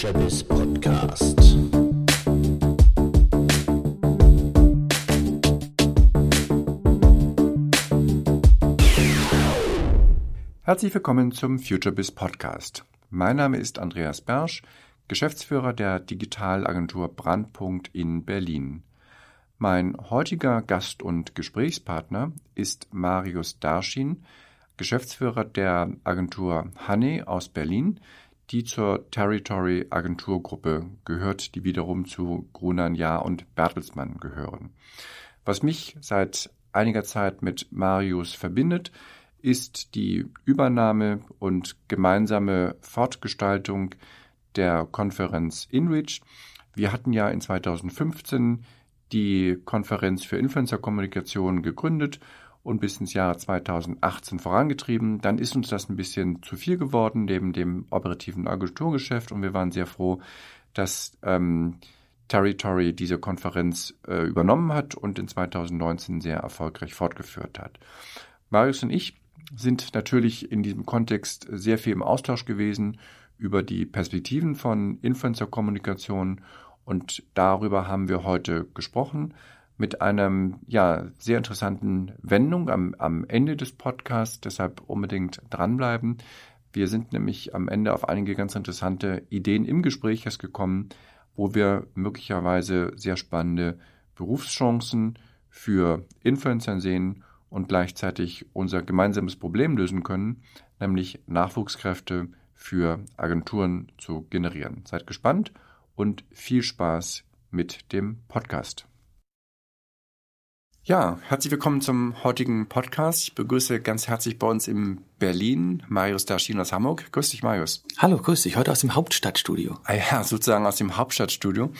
FutureBiz Podcast. Herzlich willkommen zum FutureBiz Podcast. Mein Name ist Andreas Bersch, Geschäftsführer der Digitalagentur Brandpunkt in Berlin. Mein heutiger Gast und Gesprächspartner ist Marius Darschin, Geschäftsführer der Agentur Honey aus Berlin, die zur Territory Agenturgruppe gehört, die wiederum zu Grunan Jahr und Bertelsmann gehören. Was mich seit einiger Zeit mit Marius verbindet, ist die Übernahme und gemeinsame Fortgestaltung der Konferenz InReach. Wir hatten ja in 2015 die Konferenz für Influencer-Kommunikation gegründet und bis ins Jahr 2018 vorangetrieben. Dann ist uns das ein bisschen zu viel geworden neben dem operativen Agenturgeschäft und wir waren sehr froh, dass ähm, Territory diese Konferenz äh, übernommen hat und in 2019 sehr erfolgreich fortgeführt hat. Marius und ich sind natürlich in diesem Kontext sehr viel im Austausch gewesen über die Perspektiven von Influencer-Kommunikation und darüber haben wir heute gesprochen mit einem ja sehr interessanten Wendung am, am Ende des Podcasts. Deshalb unbedingt dranbleiben. Wir sind nämlich am Ende auf einige ganz interessante Ideen im Gespräch erst gekommen, wo wir möglicherweise sehr spannende Berufschancen für Influencer sehen und gleichzeitig unser gemeinsames Problem lösen können, nämlich Nachwuchskräfte für Agenturen zu generieren. Seid gespannt und viel Spaß mit dem Podcast. Ja, herzlich willkommen zum heutigen Podcast. Ich begrüße ganz herzlich bei uns in Berlin Marius Darschin aus Hamburg. Grüß dich, Marius. Hallo, grüß dich. Heute aus dem Hauptstadtstudio. Ah ja, sozusagen aus dem Hauptstadtstudio.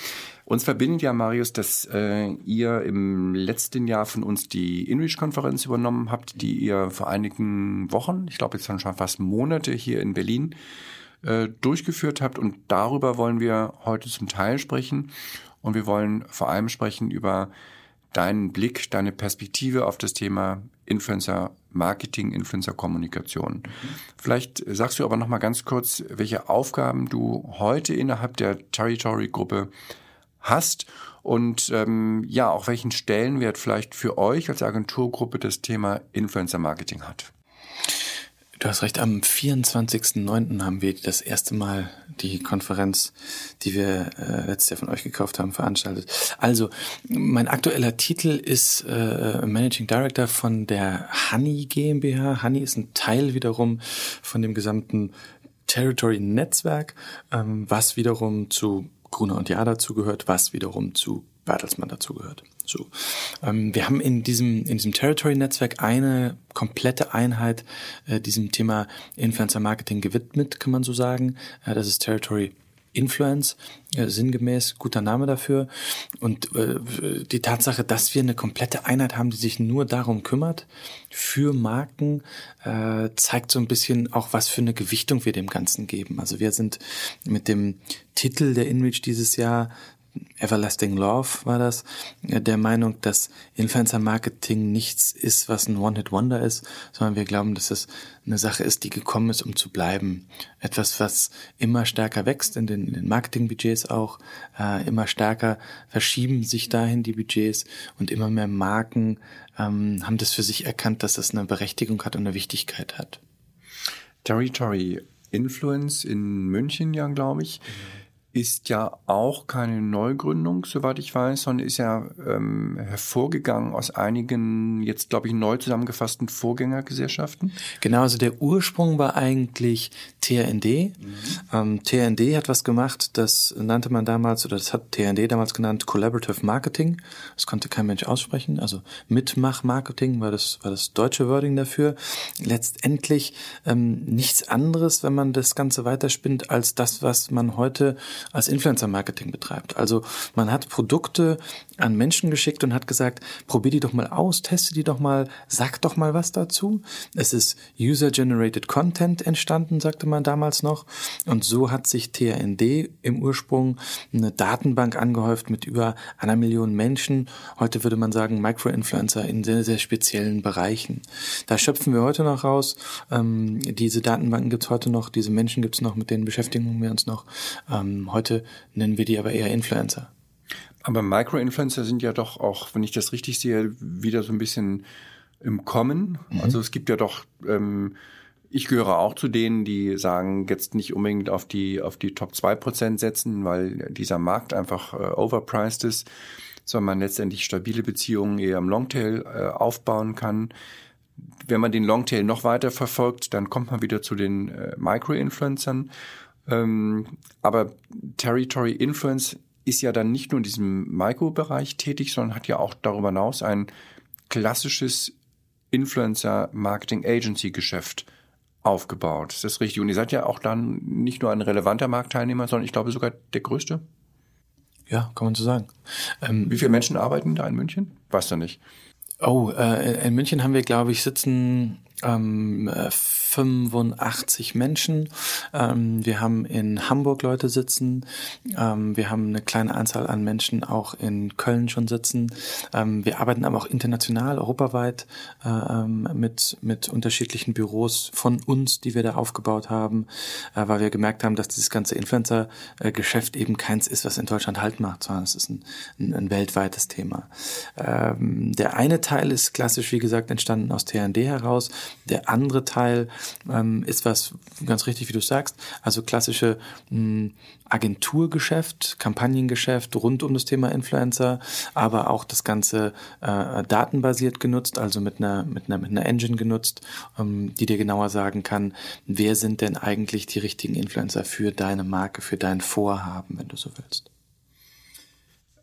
Uns verbindet ja, Marius, dass äh, ihr im letzten Jahr von uns die InReach-Konferenz übernommen habt, die ihr vor einigen Wochen, ich glaube jetzt schon fast Monate hier in Berlin äh, durchgeführt habt. Und darüber wollen wir heute zum Teil sprechen. Und wir wollen vor allem sprechen über deinen Blick, deine Perspektive auf das Thema Influencer Marketing, Influencer Kommunikation. Mhm. Vielleicht sagst du aber noch mal ganz kurz, welche Aufgaben du heute innerhalb der Territory Gruppe hast und ähm, ja auch welchen Stellenwert vielleicht für euch als Agenturgruppe das Thema Influencer Marketing hat. Du hast recht, am 24.09. haben wir das erste Mal die Konferenz, die wir äh, letztes Jahr von euch gekauft haben, veranstaltet. Also, mein aktueller Titel ist äh, Managing Director von der Honey GmbH. Honey ist ein Teil wiederum von dem gesamten Territory Netzwerk, ähm, was wiederum zu Gruner und Jahr dazugehört, was wiederum zu Bertelsmann dazugehört. So. Ähm, wir haben in diesem, in diesem Territory-Netzwerk eine komplette Einheit äh, diesem Thema Influencer Marketing gewidmet, kann man so sagen. Äh, das ist Territory Influence, äh, sinngemäß guter Name dafür. Und äh, die Tatsache, dass wir eine komplette Einheit haben, die sich nur darum kümmert, für Marken, äh, zeigt so ein bisschen auch, was für eine Gewichtung wir dem Ganzen geben. Also wir sind mit dem Titel der InReach dieses Jahr Everlasting Love war das, der Meinung, dass Influencer Marketing nichts ist, was ein One-Hit-Wonder ist, sondern wir glauben, dass es eine Sache ist, die gekommen ist, um zu bleiben. Etwas, was immer stärker wächst in den, den Marketingbudgets auch, äh, immer stärker verschieben sich dahin die Budgets und immer mehr Marken ähm, haben das für sich erkannt, dass das eine Berechtigung hat und eine Wichtigkeit hat. Territory Influence in München ja, glaube ich. Mhm ist ja auch keine Neugründung, soweit ich weiß, sondern ist ja ähm, hervorgegangen aus einigen, jetzt glaube ich, neu zusammengefassten Vorgängergesellschaften. Genau, also der Ursprung war eigentlich TND. Mhm. Ähm, TND hat was gemacht, das nannte man damals, oder das hat TND damals genannt, Collaborative Marketing. Das konnte kein Mensch aussprechen. Also Mitmach-Marketing war das, war das deutsche Wording dafür. Letztendlich ähm, nichts anderes, wenn man das Ganze weiterspinnt, als das, was man heute als Influencer-Marketing betreibt. Also man hat Produkte an Menschen geschickt und hat gesagt, probier die doch mal aus, teste die doch mal, sag doch mal was dazu. Es ist User-Generated Content entstanden, sagte man damals noch. Und so hat sich TND im Ursprung eine Datenbank angehäuft mit über einer Million Menschen. Heute würde man sagen Micro-Influencer in sehr, sehr speziellen Bereichen. Da schöpfen wir heute noch raus. Ähm, diese Datenbanken gibt's heute noch, diese Menschen gibt's noch, mit denen beschäftigen wir uns noch. Ähm, Heute nennen wir die aber eher Influencer. Aber Micro-Influencer sind ja doch auch, wenn ich das richtig sehe, wieder so ein bisschen im Kommen. Mhm. Also es gibt ja doch, ähm, ich gehöre auch zu denen, die sagen, jetzt nicht unbedingt auf die, auf die Top 2% setzen, weil dieser Markt einfach äh, overpriced ist, sondern man letztendlich stabile Beziehungen eher im Longtail äh, aufbauen kann. Wenn man den Longtail noch weiter verfolgt, dann kommt man wieder zu den äh, Micro-Influencern. Ähm, aber Territory Influence ist ja dann nicht nur in diesem Micro-Bereich tätig, sondern hat ja auch darüber hinaus ein klassisches Influencer-Marketing-Agency-Geschäft aufgebaut. Ist das richtig? Und ihr seid ja auch dann nicht nur ein relevanter Marktteilnehmer, sondern ich glaube sogar der größte. Ja, kann man so sagen. Ähm, Wie viele Menschen arbeiten da in München? Weißt du nicht. Oh, äh, in München haben wir, glaube ich, sitzen ähm, 85 Menschen. Ähm, wir haben in Hamburg Leute sitzen. Ähm, wir haben eine kleine Anzahl an Menschen auch in Köln schon sitzen. Ähm, wir arbeiten aber auch international, europaweit äh, ähm, mit, mit unterschiedlichen Büros von uns, die wir da aufgebaut haben, äh, weil wir gemerkt haben, dass dieses ganze Influencer-Geschäft eben keins ist, was in Deutschland halt macht, sondern es ist ein, ein, ein weltweites Thema. Ähm, der eine Teil ist klassisch, wie gesagt, entstanden aus TND heraus. Der andere Teil ähm, ist was ganz richtig, wie du sagst, also klassische mh, hm, Agenturgeschäft, Kampagnengeschäft rund um das Thema Influencer, aber auch das Ganze äh, datenbasiert genutzt, also mit einer, mit einer, mit einer Engine genutzt, ähm, die dir genauer sagen kann, wer sind denn eigentlich die richtigen Influencer für deine Marke, für dein Vorhaben, wenn du so willst.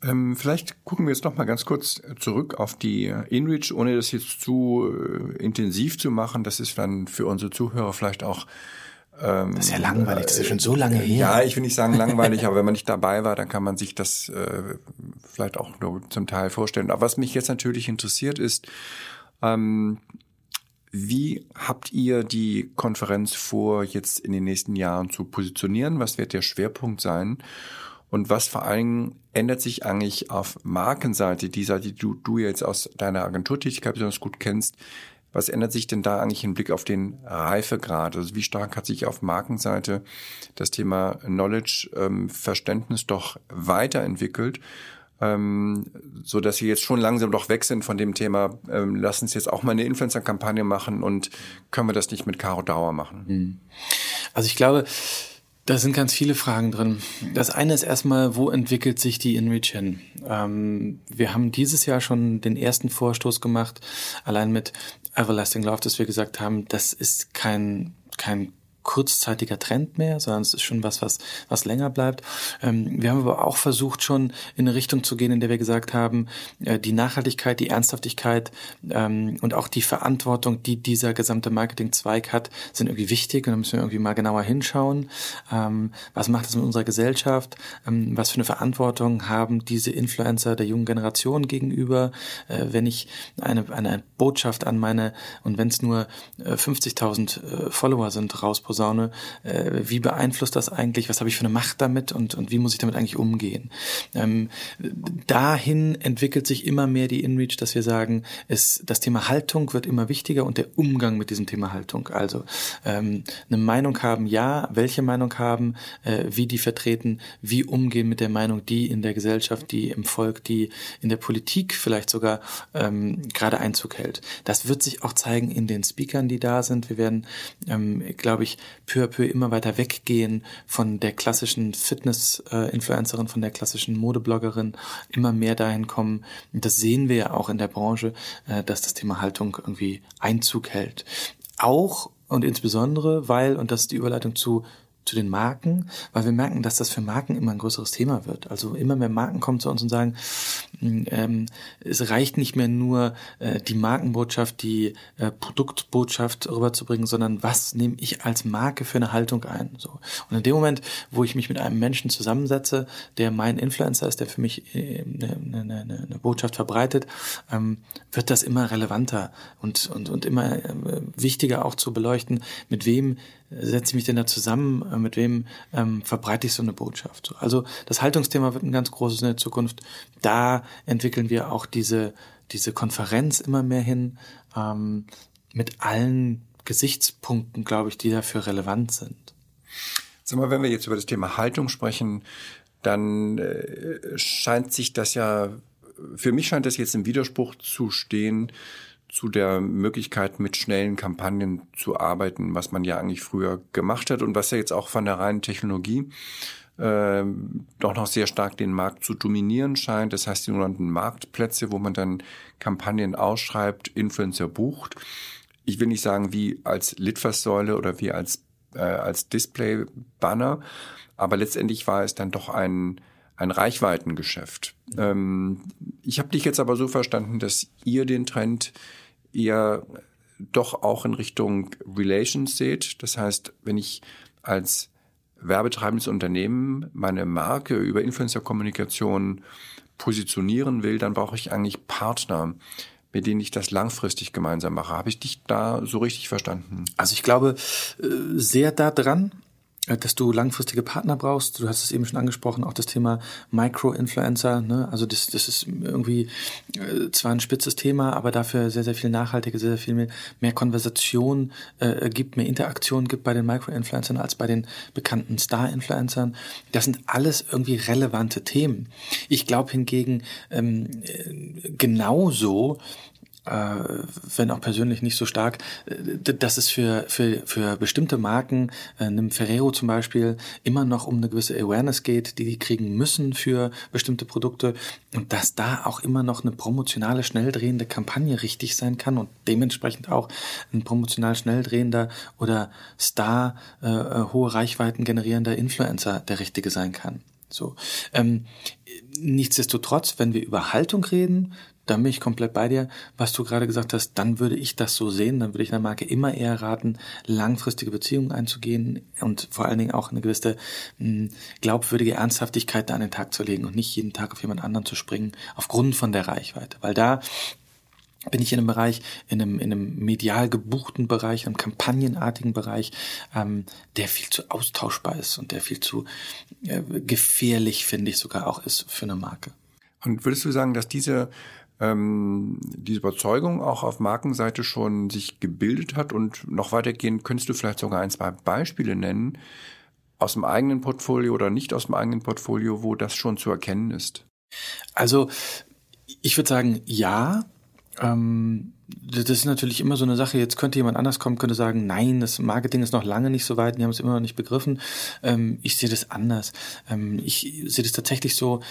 Ähm, vielleicht gucken wir jetzt noch mal ganz kurz zurück auf die InReach, ohne das jetzt zu äh, intensiv zu machen. Das ist dann für unsere Zuhörer vielleicht auch ähm, das ist ja langweilig, das ist ja schon so lange her. Ja, ich will nicht sagen langweilig, aber wenn man nicht dabei war, dann kann man sich das äh, vielleicht auch nur zum Teil vorstellen. Aber was mich jetzt natürlich interessiert ist, ähm, wie habt ihr die Konferenz vor, jetzt in den nächsten Jahren zu positionieren? Was wird der Schwerpunkt sein? Und was vor allem ändert sich eigentlich auf Markenseite, die Seite, die du, du jetzt aus deiner Agenturtätigkeit besonders gut kennst, was ändert sich denn da eigentlich im Blick auf den Reifegrad? Also wie stark hat sich auf Markenseite das Thema Knowledge, ähm, Verständnis doch weiterentwickelt? Ähm, so dass wir jetzt schon langsam doch weg sind von dem Thema, ähm, lass uns jetzt auch mal eine Influencer-Kampagne machen und können wir das nicht mit Caro Dauer machen? Hm. Also ich glaube, da sind ganz viele Fragen drin. Das eine ist erstmal, wo entwickelt sich die InReach hin? Ähm, wir haben dieses Jahr schon den ersten Vorstoß gemacht, allein mit Everlasting Love, dass wir gesagt haben, das ist kein, kein kurzzeitiger Trend mehr, sondern es ist schon was, was, was länger bleibt. Ähm, wir haben aber auch versucht, schon in eine Richtung zu gehen, in der wir gesagt haben, äh, die Nachhaltigkeit, die Ernsthaftigkeit ähm, und auch die Verantwortung, die dieser gesamte Marketingzweig hat, sind irgendwie wichtig und da müssen wir irgendwie mal genauer hinschauen. Ähm, was macht das mit unserer Gesellschaft? Was für eine Verantwortung haben diese Influencer der jungen Generation gegenüber? Äh, wenn ich eine, eine Botschaft an meine, und wenn es nur äh, 50.000 äh, Follower sind, rauspositioniere, Posaune, äh, wie beeinflusst das eigentlich, was habe ich für eine Macht damit und, und wie muss ich damit eigentlich umgehen. Ähm, dahin entwickelt sich immer mehr die InReach, dass wir sagen, es, das Thema Haltung wird immer wichtiger und der Umgang mit diesem Thema Haltung. Also ähm, eine Meinung haben, ja, welche Meinung haben, äh, wie die vertreten, wie umgehen mit der Meinung, die in der Gesellschaft, die im Volk, die in der Politik vielleicht sogar ähm, gerade Einzug hält. Das wird sich auch zeigen in den Speakern, die da sind. Wir werden, ähm, glaube ich, peu à peu immer weiter weggehen von der klassischen Fitness-Influencerin, von der klassischen Modebloggerin, immer mehr dahin kommen. Und das sehen wir ja auch in der Branche, äh, dass das Thema Haltung irgendwie Einzug hält. Auch und insbesondere, weil, und das ist die Überleitung zu zu den Marken, weil wir merken, dass das für Marken immer ein größeres Thema wird. Also immer mehr Marken kommen zu uns und sagen, mm, ähm, es reicht nicht mehr nur äh, die Markenbotschaft, die äh, Produktbotschaft rüberzubringen, sondern was nehme ich als Marke für eine Haltung ein? So. Und in dem Moment, wo ich mich mit einem Menschen zusammensetze, der mein Influencer ist, der für mich äh, eine, eine, eine Botschaft verbreitet, ähm, wird das immer relevanter und, und, und immer äh, wichtiger auch zu beleuchten, mit wem setze ich mich denn da zusammen, äh, mit wem ähm, verbreite ich so eine Botschaft. Also das Haltungsthema wird ein ganz großes in der Zukunft. Da entwickeln wir auch diese, diese Konferenz immer mehr hin, ähm, mit allen Gesichtspunkten, glaube ich, die dafür relevant sind. Sag mal, wenn wir jetzt über das Thema Haltung sprechen, dann äh, scheint sich das ja, für mich scheint das jetzt im Widerspruch zu stehen zu der Möglichkeit, mit schnellen Kampagnen zu arbeiten, was man ja eigentlich früher gemacht hat und was ja jetzt auch von der reinen Technologie äh, doch noch sehr stark den Markt zu dominieren scheint. Das heißt, die sogenannten Marktplätze, wo man dann Kampagnen ausschreibt, Influencer bucht. Ich will nicht sagen, wie als Litfaßsäule oder wie als, äh, als Display-Banner, aber letztendlich war es dann doch ein, ein Reichweitengeschäft. Ähm, ich habe dich jetzt aber so verstanden, dass ihr den Trend eher doch auch in Richtung Relations seht. Das heißt, wenn ich als werbetreibendes Unternehmen meine Marke über Influencer-Kommunikation positionieren will, dann brauche ich eigentlich Partner, mit denen ich das langfristig gemeinsam mache. Habe ich dich da so richtig verstanden? Also ich glaube äh, sehr da dran. Äh, dass du langfristige Partner brauchst. Du hast es eben schon angesprochen, auch das Thema Micro-Influencer. Ne? Also das, das ist irgendwie äh, zwar ein spitzes Thema, aber dafür sehr, sehr viel nachhaltiger, sehr, sehr viel mehr, mehr Konversation äh, gibt, mehr Interaktion gibt bei den Micro-Influencern als bei den bekannten Star-Influencern. Das sind alles irgendwie relevante Themen. Ich glaube hingegen ähm, äh, genauso, äh, wenn auch persönlich nicht so stark, äh, dass es für, für, für bestimmte Marken, äh, einem Ferrero zum Beispiel, immer noch um eine gewisse Awareness geht, die die kriegen müssen für bestimmte Produkte und dass da auch immer noch eine promotionale, schnell drehende Kampagne richtig sein kann und dementsprechend auch ein promotional schnell drehender oder Star, äh, äh hohe Reichweiten generierender Influencer der richtige sein kann. So. Ähm, nichtsdestotrotz, wenn wir über Haltung reden, da bin ich komplett bei dir, was du gerade gesagt hast, dann würde ich das so sehen, dann würde ich einer Marke immer eher raten, langfristige Beziehungen einzugehen und vor allen Dingen auch eine gewisse hm, glaubwürdige Ernsthaftigkeit da an den Tag zu legen und nicht jeden Tag auf jemand anderen zu springen, aufgrund von der Reichweite. Weil da bin ich in einem Bereich, in einem, in einem medial gebuchten Bereich, einem kampagnenartigen Bereich, ähm, der viel zu austauschbar ist und der viel zu äh, gefährlich, finde ich, sogar auch ist für eine Marke. Und würdest du sagen, dass diese ähm, diese Überzeugung auch auf Markenseite schon sich gebildet hat und noch weitergehend könntest du vielleicht sogar ein, zwei Beispiele nennen aus dem eigenen Portfolio oder nicht aus dem eigenen Portfolio, wo das schon zu erkennen ist? Also ich würde sagen, ja. Ähm, das ist natürlich immer so eine Sache. Jetzt könnte jemand anders kommen, könnte sagen, nein, das Marketing ist noch lange nicht so weit, die haben es immer noch nicht begriffen. Ähm, ich sehe das anders. Ähm, ich sehe das tatsächlich so,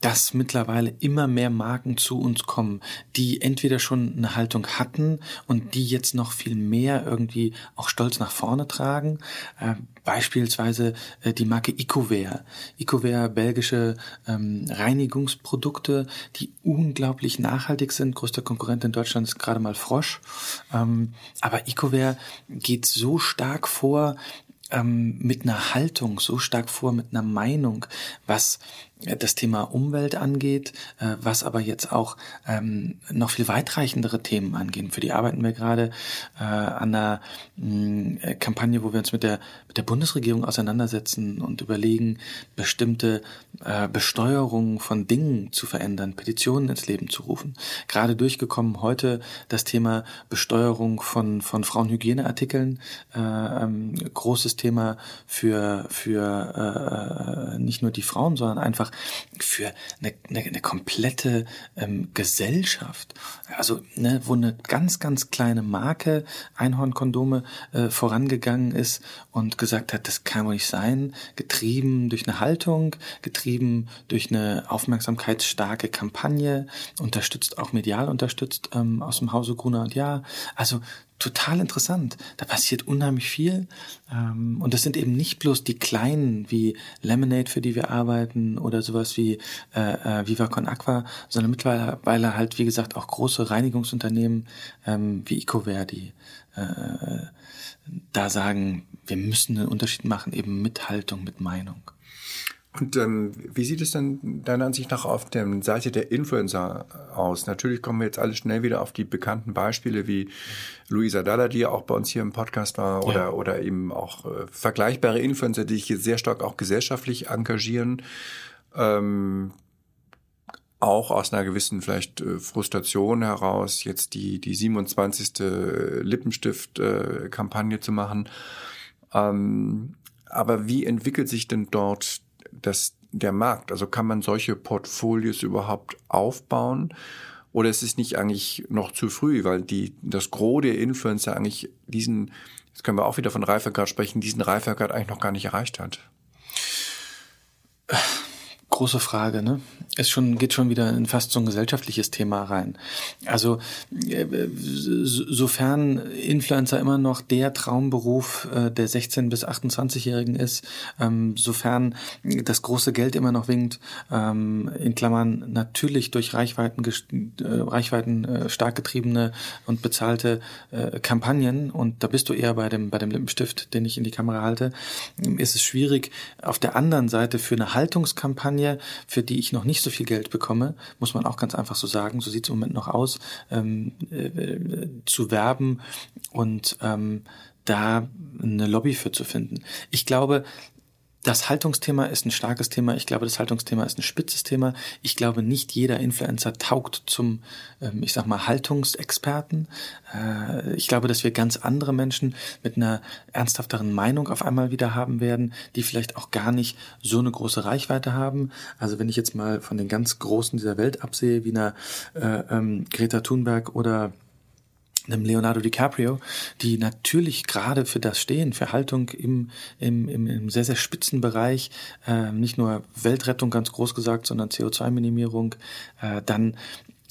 dass mittlerweile immer mehr Marken zu uns kommen, die entweder schon eine Haltung hatten und die jetzt noch viel mehr irgendwie auch stolz nach vorne tragen. Äh, beispielsweise äh, die Marke Ecoware. Ecoware, belgische ähm, Reinigungsprodukte, die unglaublich nachhaltig sind. Größter Konkurrent in Deutschland ist gerade mal Frosch. Ähm, aber Ecoware geht so stark vor, ähm, mit einer Haltung, so stark vor, mit einer Meinung, was das Thema Umwelt angeht, äh, was aber jetzt auch ähm, noch viel weitreichendere Themen angehen. Für die arbeiten wir gerade äh, an einer mh, äh, Kampagne, wo wir uns mit der, mit der Bundesregierung auseinandersetzen und überlegen, bestimmte äh, Besteuerungen von Dingen zu verändern, Petitionen ins Leben zu rufen. Gerade durchgekommen heute das Thema Besteuerung von, von Frauenhygieneartikeln, äh, ähm, großes Thema für, für äh, nicht nur die Frauen, sondern einfach einfach für eine, eine, eine komplette ähm, Gesellschaft. Also ne, wo eine ganz, ganz kleine Marke Einhornkondome äh, vorangegangen ist und gesagt hat, das kann wohl nicht sein, getrieben durch eine Haltung, getrieben durch eine aufmerksamkeitsstarke Kampagne, unterstützt auch medial unterstützt ähm, aus dem Hause Gruner und Ja. Also total interessant. Da passiert unheimlich viel. Ähm, und das sind eben nicht bloß die kleinen wie Lemonade, für die wir arbeiten, oder sowas wie äh, äh, Viva Con Aqua, sondern mittlerweile halt, wie gesagt, auch große Reinigungsunternehmen ähm, wie Ecoware, die äh, da sagen, wir müssen einen Unterschied machen, eben mit Haltung, mit Meinung. Und ähm, wie sieht es denn deiner Ansicht nach auf der Seite der Influencer aus? Natürlich kommen wir jetzt alle schnell wieder auf die bekannten Beispiele wie Luisa Dalla, die ja auch bei uns hier im Podcast war, oder, ja. oder eben auch äh, vergleichbare Influencer, die sich hier sehr stark auch gesellschaftlich engagieren. Ähm, auch aus einer gewissen vielleicht äh, Frustration heraus, jetzt die, die 27. Lippenstift-Kampagne äh, zu machen. Ähm, aber wie entwickelt sich denn dort das, der Markt? Also kann man solche Portfolios überhaupt aufbauen? Oder ist es nicht eigentlich noch zu früh, weil die, das Gros der Influencer eigentlich diesen, jetzt können wir auch wieder von Reifegrad sprechen, diesen Reifegrad eigentlich noch gar nicht erreicht hat? Große Frage, ne? Es schon, geht schon wieder in fast so ein gesellschaftliches Thema rein. Also, äh, sofern Influencer immer noch der Traumberuf äh, der 16- bis 28-Jährigen ist, ähm, sofern das große Geld immer noch winkt, ähm, in Klammern natürlich durch Reichweiten, äh, Reichweiten stark getriebene und bezahlte Kampagnen, und da bist du eher bei dem, bei dem Lippenstift, den ich in die Kamera halte, ist es schwierig, auf der anderen Seite für eine Haltungskampagne Kampagne, für die ich noch nicht so viel Geld bekomme, muss man auch ganz einfach so sagen, so sieht es im Moment noch aus, ähm, äh, zu werben und ähm, da eine Lobby für zu finden. Ich glaube, das Haltungsthema ist ein starkes Thema. Ich glaube, das Haltungsthema ist ein spitzes Thema. Ich glaube, nicht jeder Influencer taugt zum, ähm, ich sag mal, Haltungsexperten. Äh, ich glaube, dass wir ganz andere Menschen mit einer ernsthafteren Meinung auf einmal wieder haben werden, die vielleicht auch gar nicht so eine große Reichweite haben. Also wenn ich jetzt mal von den ganz Großen dieser Welt absehe, wie einer äh, ähm, Greta Thunberg oder einem Leonardo DiCaprio, die natürlich gerade für das stehen, für Haltung im, im, im, im sehr, sehr spitzen Bereich, äh, nicht nur Weltrettung ganz groß gesagt, sondern CO2-Minimierung, äh, dann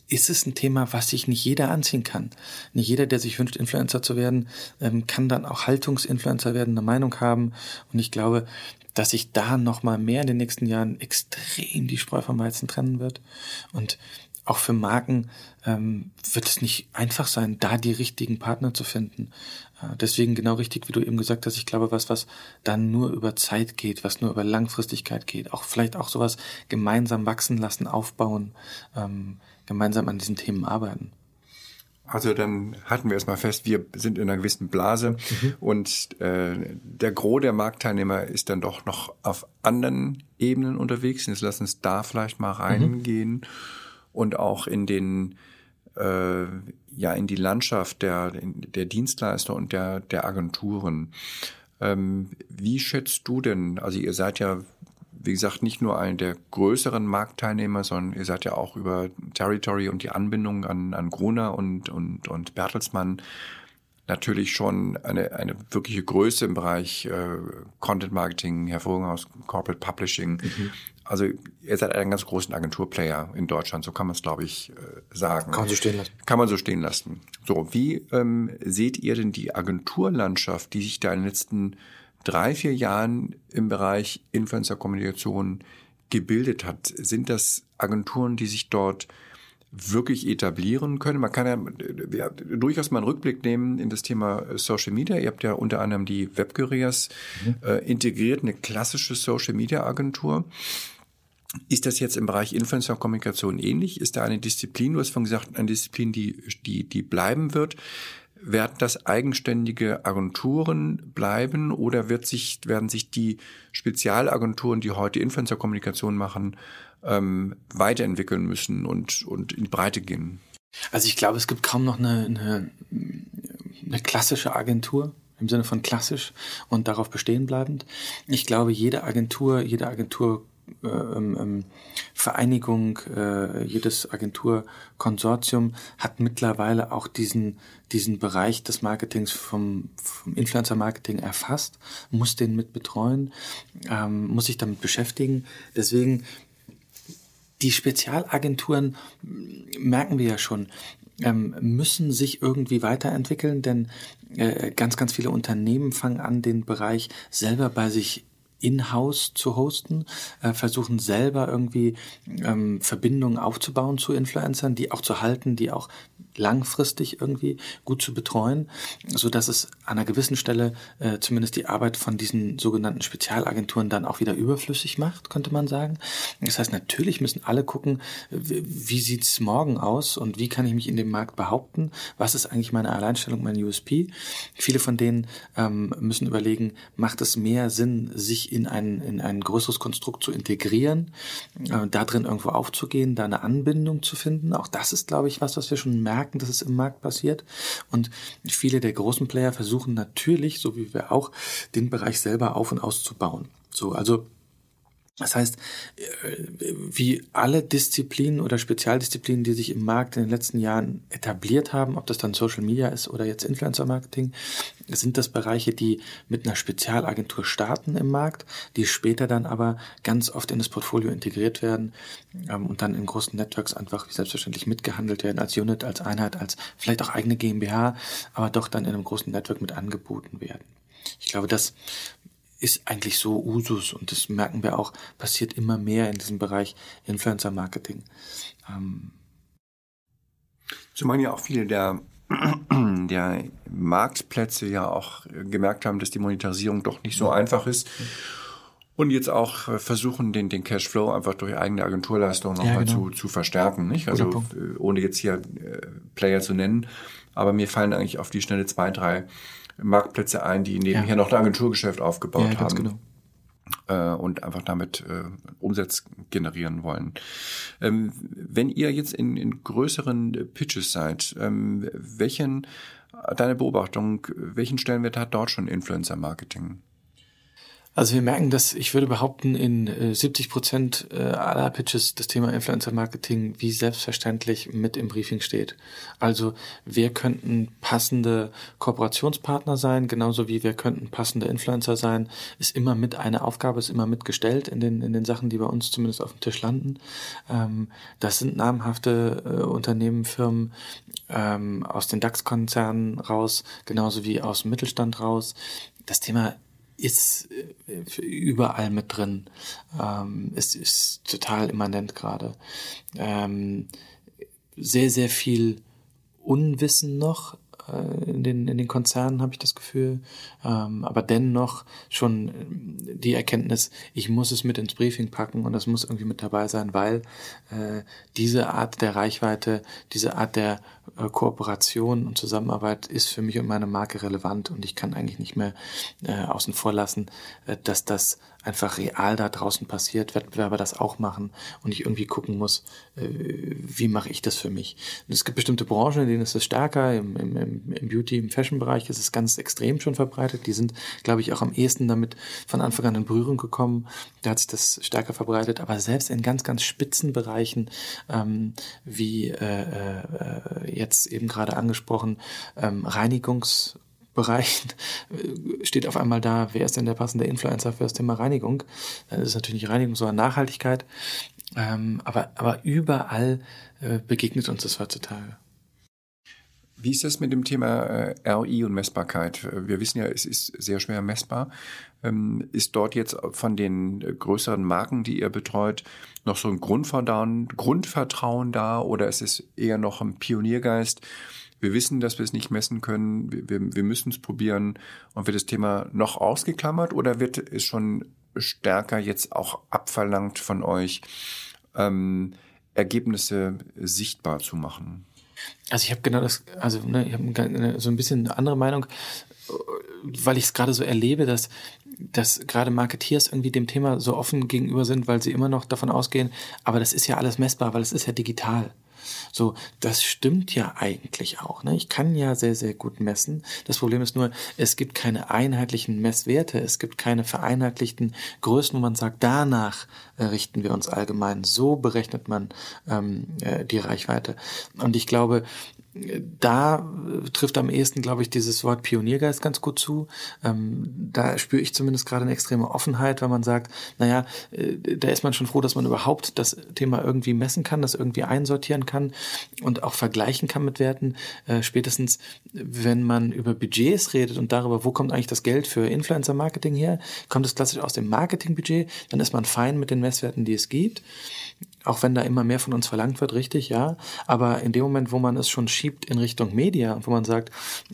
ist es ein Thema, was sich nicht jeder anziehen kann. Nicht jeder, der sich wünscht, Influencer zu werden, ähm, kann dann auch Haltungsinfluencer werden, eine Meinung haben. Und ich glaube, dass sich da noch mal mehr in den nächsten Jahren extrem die Spreu vom Weizen trennen wird. Und auch für Marken ähm, wird es nicht einfach sein, da die richtigen Partner zu finden. Äh, deswegen genau richtig, wie du eben gesagt hast, ich glaube, was, was dann nur über Zeit geht, was nur über Langfristigkeit geht, auch vielleicht auch sowas gemeinsam wachsen lassen, aufbauen, ähm, gemeinsam an diesen Themen arbeiten. Also dann halten wir erstmal fest, wir sind in einer gewissen Blase mhm. und äh, der Gros der Marktteilnehmer ist dann doch noch auf anderen Ebenen unterwegs. Jetzt lass uns da vielleicht mal mhm. reingehen. Mhm und auch in den äh, ja in die Landschaft der der Dienstleister und der der Agenturen. Ähm, wie schätzt du denn? Also ihr seid ja wie gesagt, nicht nur einer der größeren Marktteilnehmer, sondern ihr seid ja auch über Territory und die Anbindung an, an Gruner und, und, und Bertelsmann natürlich schon eine, eine wirkliche Größe im Bereich äh, Content Marketing, hervorgegangen aus Corporate Publishing. Mhm. Also ihr seid ein ganz großen Agenturplayer in Deutschland, so kann man es, glaube ich, äh, sagen. Kann man so stehen lassen. Kann man so stehen lassen. So, wie ähm, seht ihr denn die Agenturlandschaft, die sich da in den letzten drei, vier Jahren im Bereich Influencer-Kommunikation gebildet hat? Sind das Agenturen, die sich dort wirklich etablieren können. Man kann ja, ja, durchaus mal einen Rückblick nehmen in das Thema Social Media. Ihr habt ja unter anderem die Webguerias mhm. äh, integriert, eine klassische Social Media Agentur. Ist das jetzt im Bereich Influencer-Kommunikation ähnlich? Ist da eine Disziplin, du hast von gesagt, eine Disziplin, die, die, die bleiben wird? Werden das eigenständige Agenturen bleiben oder wird sich, werden sich die Spezialagenturen, die heute Influencer-Kommunikation machen, ähm, weiterentwickeln müssen und, und in die Breite gehen? Also ich glaube, es gibt kaum noch eine, eine, eine klassische Agentur im Sinne von klassisch und darauf bestehen bleibend. Ich glaube, jede Agentur, jede Agentur äh, ähm, ähm, Vereinigung, äh, jedes Agenturkonsortium hat mittlerweile auch diesen, diesen Bereich des Marketings vom, vom Influencer-Marketing erfasst, muss den mit betreuen, ähm, muss sich damit beschäftigen. Deswegen die Spezialagenturen merken wir ja schon, ähm, müssen sich irgendwie weiterentwickeln, denn äh, ganz, ganz viele Unternehmen fangen an, den Bereich selber bei sich in-house zu hosten, äh, versuchen selber irgendwie ähm, Verbindungen aufzubauen zu Influencern, die auch zu halten, die auch langfristig irgendwie gut zu betreuen, so dass es an einer gewissen Stelle äh, zumindest die Arbeit von diesen sogenannten Spezialagenturen dann auch wieder überflüssig macht, könnte man sagen. Das heißt, natürlich müssen alle gucken, wie sieht's morgen aus und wie kann ich mich in dem Markt behaupten? Was ist eigentlich meine Alleinstellung, mein USP? Viele von denen ähm, müssen überlegen, macht es mehr Sinn, sich sich in ein, in ein größeres Konstrukt zu integrieren, äh, da drin irgendwo aufzugehen, da eine Anbindung zu finden. Auch das ist, glaube ich, was, was wir schon merken, dass es im Markt passiert. Und viele der großen Player versuchen natürlich, so wie wir auch, den Bereich selber auf und auszubauen. So, also das heißt, äh, wie alle Disziplinen oder Spezialdisziplinen, die sich im Markt in den letzten Jahren etabliert haben, ob das dann Social Media ist oder jetzt Influencer Marketing, sind das Bereiche, die mit einer Spezialagentur starten im Markt, die später dann aber ganz oft in das Portfolio integriert werden ähm, und dann in großen Networks einfach selbstverständlich mitgehandelt werden, als Unit, als Einheit, als vielleicht auch eigene GmbH, aber doch dann in einem großen Network mit angeboten werden. Ich glaube, das ist eigentlich so Usus und das merken wir auch, passiert immer mehr in diesem Bereich Influencer Marketing. Ähm Zumal ja auch viele der, der Marktplätze ja auch gemerkt haben, dass die Monetarisierung doch nicht so einfach ist. Und jetzt auch versuchen, den, den Cashflow einfach durch eigene Agenturleistung nochmal ja, genau. zu, zu verstärken. Nicht? Also ohne jetzt hier äh, Player zu nennen. Aber mir fallen eigentlich auf die Schnelle zwei, drei Marktplätze ein, die nebenher ja. noch ein Agenturgeschäft aufgebaut ja, haben. Genau. Äh, und einfach damit äh, Umsatz generieren wollen. Ähm, wenn ihr jetzt in, in größeren Pitches seid, ähm, welchen, deine Beobachtung, welchen Stellenwert hat dort schon Influencer-Marketing? Also wir merken, dass ich würde behaupten, in 70 äh, Prozent äh, aller Pitches das Thema Influencer Marketing wie selbstverständlich mit im Briefing steht. Also wer könnten passende Kooperationspartner sein, genauso wie wer könnten passende Influencer sein, ist immer mit eine Aufgabe, ist immer mitgestellt in den, in den Sachen, die bei uns zumindest auf dem Tisch landen. Ähm, das sind namhafte äh, Unternehmen, Firmen ähm, aus den DAX-Konzernen raus, genauso wie aus dem Mittelstand raus. Das Thema ist äh, überall mit drin. Ähm, es ist total immanent gerade. Ähm, sehr, sehr viel Unwissen noch in den, in den Konzernen, habe ich das Gefühl. Ähm, aber dennoch schon äh, die Erkenntnis, ich muss es mit ins Briefing packen und das muss irgendwie mit dabei sein, weil äh, diese Art der Reichweite, diese Art der äh, Kooperation und Zusammenarbeit ist für mich und meine Marke relevant und ich kann eigentlich nicht mehr äh, außen vor lassen, äh, dass das einfach real da draußen passiert, Wettbewerber das auch machen und ich irgendwie gucken muss, äh, wie mache ich das für mich. Und es gibt bestimmte Branchen, in denen ist es stärker, im, im, im Beauty, im Fashion-Bereich ist es ganz extrem schon verbreitet. Die sind, glaube ich, auch am ehesten damit von Anfang an in Berührung gekommen. Da hat sich das stärker verbreitet, aber selbst in ganz, ganz spitzen Bereichen, ähm, wie äh, äh, jetzt eben gerade angesprochen, ähm, Reinigungs Bereichen äh, steht auf einmal da, wer ist denn der passende Influencer für das Thema Reinigung? Dann ist natürlich nicht Reinigung, sondern Nachhaltigkeit. Ähm, aber, aber überall äh, begegnet uns das heutzutage. Wie ist das mit dem Thema äh, ROI und Messbarkeit? Wir wissen ja, es ist sehr schwer messbar. Ähm, ist dort jetzt von den größeren Marken, die ihr betreut, noch so ein Grundvertrauen, Grundvertrauen da oder ist es eher noch ein Pioniergeist? Wir wissen, dass wir es nicht messen können, wir, wir, müssen es probieren und wird das Thema noch ausgeklammert oder wird es schon stärker jetzt auch abverlangt von euch, ähm, Ergebnisse sichtbar zu machen? Also ich habe genau das, also ne, ich habe so ein bisschen eine andere Meinung, weil ich es gerade so erlebe, dass dass gerade Marketeers irgendwie dem Thema so offen gegenüber sind, weil sie immer noch davon ausgehen, aber das ist ja alles messbar, weil es ist ja digital. So, das stimmt ja eigentlich auch. Ne? Ich kann ja sehr, sehr gut messen. Das Problem ist nur, es gibt keine einheitlichen Messwerte, es gibt keine vereinheitlichten Größen, wo man sagt, danach äh, richten wir uns allgemein. So berechnet man ähm, äh, die Reichweite. Und ich glaube, da trifft am ehesten, glaube ich, dieses Wort Pioniergeist ganz gut zu. Ähm, da spüre ich zumindest gerade eine extreme Offenheit, wenn man sagt, naja, äh, da ist man schon froh, dass man überhaupt das Thema irgendwie messen kann, das irgendwie einsortieren kann und auch vergleichen kann mit Werten. Äh, spätestens, wenn man über Budgets redet und darüber, wo kommt eigentlich das Geld für Influencer-Marketing her, kommt es klassisch aus dem Marketingbudget, dann ist man fein mit den Messwerten, die es gibt auch wenn da immer mehr von uns verlangt wird, richtig, ja. Aber in dem Moment, wo man es schon schiebt in Richtung Media, wo man sagt,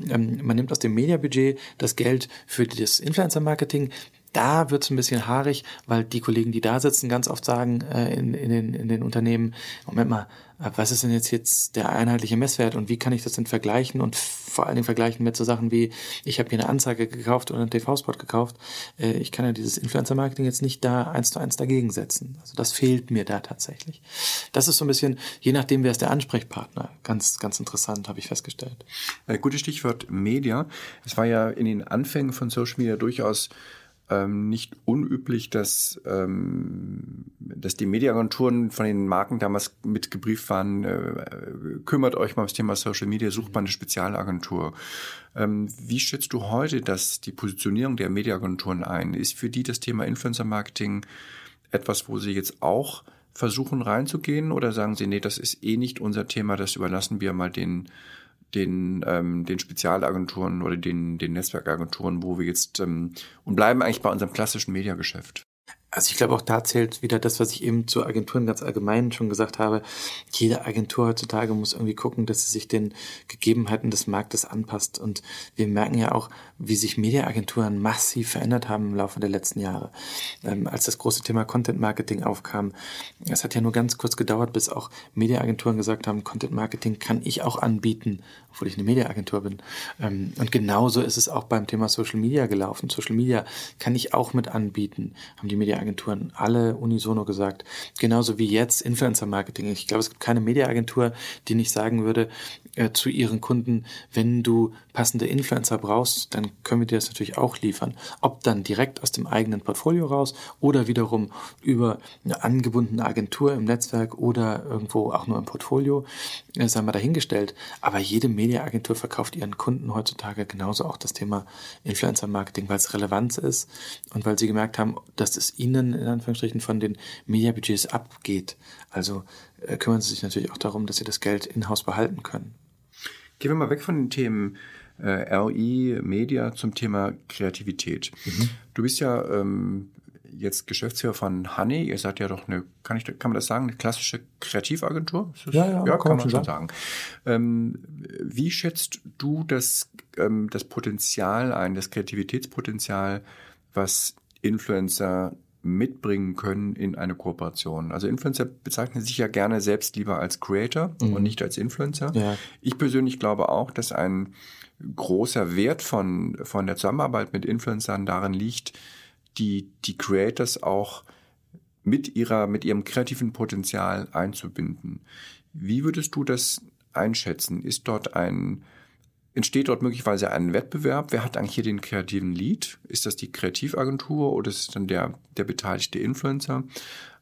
ähm, man nimmt aus dem Mediabudget das Geld für das Influencer-Marketing, Da wird es ein bisschen haarig, weil die Kollegen, die da sitzen, ganz oft sagen äh, in, in, den, in den Unternehmen, Moment mal, was ist denn jetzt jetzt der einheitliche Messwert und wie kann ich das denn vergleichen und vor allen Dingen vergleichen mit so Sachen wie, ich habe hier eine Anzeige gekauft oder einen TV-Spot gekauft. Äh, ich kann ja dieses Influencer-Marketing jetzt nicht da eins zu eins dagegen setzen. Also das fehlt mir da tatsächlich. Das ist so ein bisschen, je nachdem, wer ist der Ansprechpartner, ganz, ganz interessant, habe ich festgestellt. Äh, gutes Stichwort Media. Es war ja in den Anfängen von Social Media durchaus ähm, nicht unüblich, dass, ähm, dass die Mediaagenturen von den Marken damals mitgebrieft waren, äh, kümmert euch mal ums Thema Social Media, sucht mal eine Spezialagentur. Ähm, wie schätzt du heute dass die Positionierung der Mediaagenturen ein? Ist für die das Thema Influencer Marketing etwas, wo sie jetzt auch versuchen reinzugehen oder sagen sie, nee, das ist eh nicht unser Thema, das überlassen wir mal den den, ähm, den Spezialagenturen oder den, den Netzwerkagenturen, wo wir jetzt ähm, und bleiben eigentlich bei unserem klassischen Mediageschäft. Also ich glaube, auch da zählt wieder das, was ich eben zu Agenturen ganz allgemein schon gesagt habe. Jede Agentur heutzutage muss irgendwie gucken, dass sie sich den Gegebenheiten des Marktes anpasst. Und wir merken ja auch, wie sich Mediaagenturen massiv verändert haben im Laufe der letzten Jahre. Ähm, als das große Thema Content Marketing aufkam, es hat ja nur ganz kurz gedauert, bis auch Mediaagenturen gesagt haben, Content Marketing kann ich auch anbieten, obwohl ich eine Mediaagentur bin. Ähm, und genauso ist es auch beim Thema Social Media gelaufen. Social Media kann ich auch mit anbieten, haben die Media Mediaagenturen alle unisono gesagt. Genauso wie jetzt Influencer Marketing. Ich glaube, es gibt keine Mediaagentur, die nicht sagen würde, äh, zu ihren Kunden, wenn du passende Influencer brauchst, dann können wir dir das natürlich auch liefern. Ob dann direkt aus dem eigenen Portfolio raus oder wiederum über eine angebundene Agentur im Netzwerk oder irgendwo auch nur im Portfolio, äh, sagen wir dahingestellt. Aber jede Mediaagentur verkauft ihren Kunden heutzutage genauso auch das Thema Influencer Marketing, weil es Relevanz ist und weil sie gemerkt haben, dass es ihnen in Anführungsstrichen von den Mediabudgets abgeht. Also äh, kümmern sie sich natürlich auch darum, dass sie das Geld in-house behalten können. Gehen wir mal weg von den Themen äh, RI, Media zum Thema Kreativität. Mhm. Du bist ja ähm, jetzt Geschäftsführer von Honey. Ihr seid ja doch eine, kann, ich, kann man das sagen, eine klassische Kreativagentur? Das, ja, ja, ja kann, man schon sagen. sagen. Ähm, wie schätzt du das, ähm, das Potenzial ein, das Kreativitätspotenzial, was Influencer mitbringen können in eine Kooperation. Also Influencer bezeichnen sich ja gerne selbst lieber als Creator mhm. und nicht als Influencer. Ja. Ich persönlich glaube auch, dass ein großer Wert von, von der Zusammenarbeit mit Influencern darin liegt, die, die Creators auch mit ihrer, mit ihrem kreativen Potenzial einzubinden. Wie würdest du das einschätzen? Ist dort ein, entsteht dort möglicherweise ein Wettbewerb. Wer hat eigentlich hier den kreativen Lead? Ist das die Kreativagentur oder ist es dann der, der beteiligte Influencer?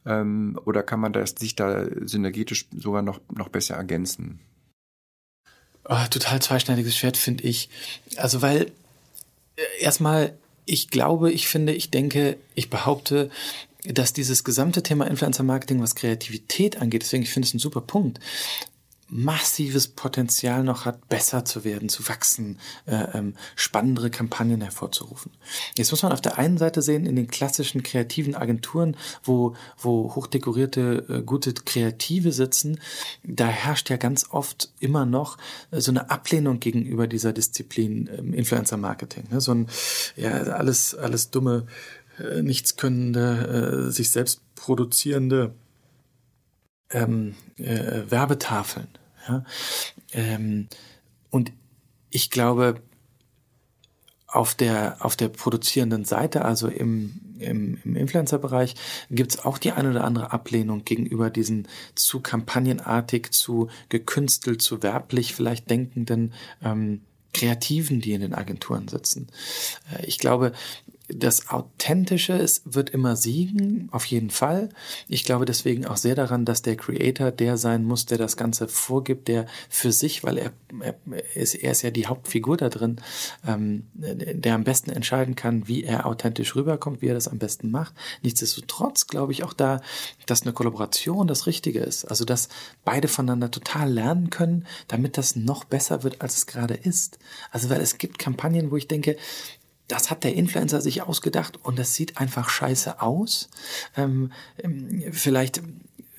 Ähm, oder kann man das, sich da synergetisch sogar noch, noch besser ergänzen? Oh, total zweischneidiges Schwert, finde ich. Also, weil äh, erstmal, ich glaube, ich finde, ich denke, ich behaupte, dass dieses gesamte Thema Influencer Marketing, was Kreativität angeht, deswegen ich finde es ein super Punkt, massives Potenzial noch hat, besser zu werden, zu wachsen, äh, ähm, spannendere Kampagnen hervorzurufen. Jetzt muss man auf der einen Seite sehen, in den klassischen kreativen Agenturen, wo, wo hochdekorierte, äh, gute Kreative sitzen, da herrscht ja ganz oft immer noch äh, so eine Ablehnung gegenüber dieser Disziplin ähm, Influencer Marketing. Ne? So ein, ja, alles, alles dumme, äh, nichtskönnende, äh, sich selbst produzierende ähm, äh, Werbetafeln. Ja? Ähm, und ich glaube, auf der, auf der produzierenden Seite, also im, im, im Influencer-Bereich, gibt es auch die eine oder andere Ablehnung gegenüber diesen zu kampagnenartig, zu gekünstelt, zu werblich vielleicht denkenden ähm, Kreativen, die in den Agenturen sitzen. Äh, ich glaube, das Authentische ist, wird immer siegen, auf jeden Fall. Ich glaube deswegen auch sehr daran, dass der Creator der sein muss, der das Ganze vorgibt, der für sich, weil er, er, ist, er ist ja die Hauptfigur da drin, ähm, der am besten entscheiden kann, wie er authentisch rüberkommt, wie er das am besten macht. Nichtsdestotrotz glaube ich auch da, dass eine Kollaboration das Richtige ist. Also, dass beide voneinander total lernen können, damit das noch besser wird, als es gerade ist. Also, weil es gibt Kampagnen, wo ich denke, das hat der Influencer sich ausgedacht und das sieht einfach scheiße aus. Ähm, ähm vielleicht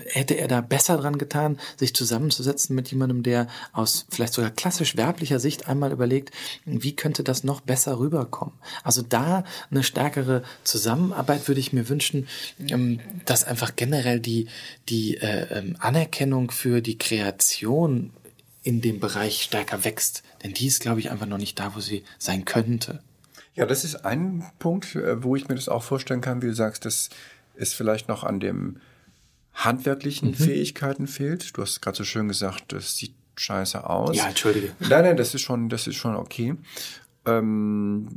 hätte er da besser dran getan, sich zusammenzusetzen mit jemandem, der aus vielleicht sogar klassisch werblicher Sicht einmal überlegt, wie könnte das noch besser rüberkommen? Also da eine stärkere Zusammenarbeit würde ich mir wünschen, ähm, dass einfach generell die, die äh, ähm, Anerkennung für die Kreation in dem Bereich stärker wächst. Denn die ist, glaube ich, einfach noch nicht da, wo sie sein könnte. Ja, das ist ein Punkt, äh, wo ich mir das auch vorstellen kann, wie du sagst, dass es vielleicht noch an dem handwerklichen mhm. Fähigkeiten fehlt. Du hast gerade so schön gesagt, das sieht scheiße aus. Ja, entschuldige. Nein, nein, das ist schon, das ist schon okay. Ähm,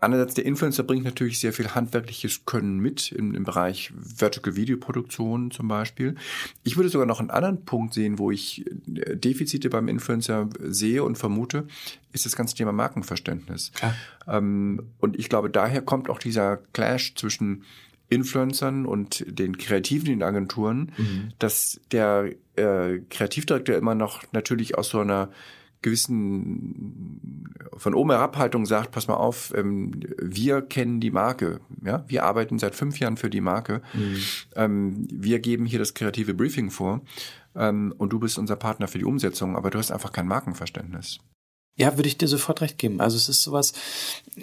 einerseits der Influencer bringt natürlich sehr viel handwerkliches Können mit im, im Bereich Vertical Video Produktion zum Beispiel. Ich würde sogar noch einen anderen Punkt sehen, wo ich äh, Defizite beim Influencer sehe und vermute, ist das ganze Thema Markenverständnis. Ähm, und ich glaube, daher kommt auch dieser Clash zwischen Influencern und den Kreativen in Agenturen, mhm. dass der äh, Kreativdirektor immer noch natürlich aus so einer gewissen von oben herab Haltung sagt, pass mal auf, ähm, wir kennen die Marke, ja, wir arbeiten seit fünf Jahren für die Marke, mhm. ähm, wir geben hier das kreative Briefing vor ähm, und du bist unser Partner für die Umsetzung, aber du hast einfach kein Markenverständnis. Ja, würde ich dir sofort recht geben. Also es ist sowas,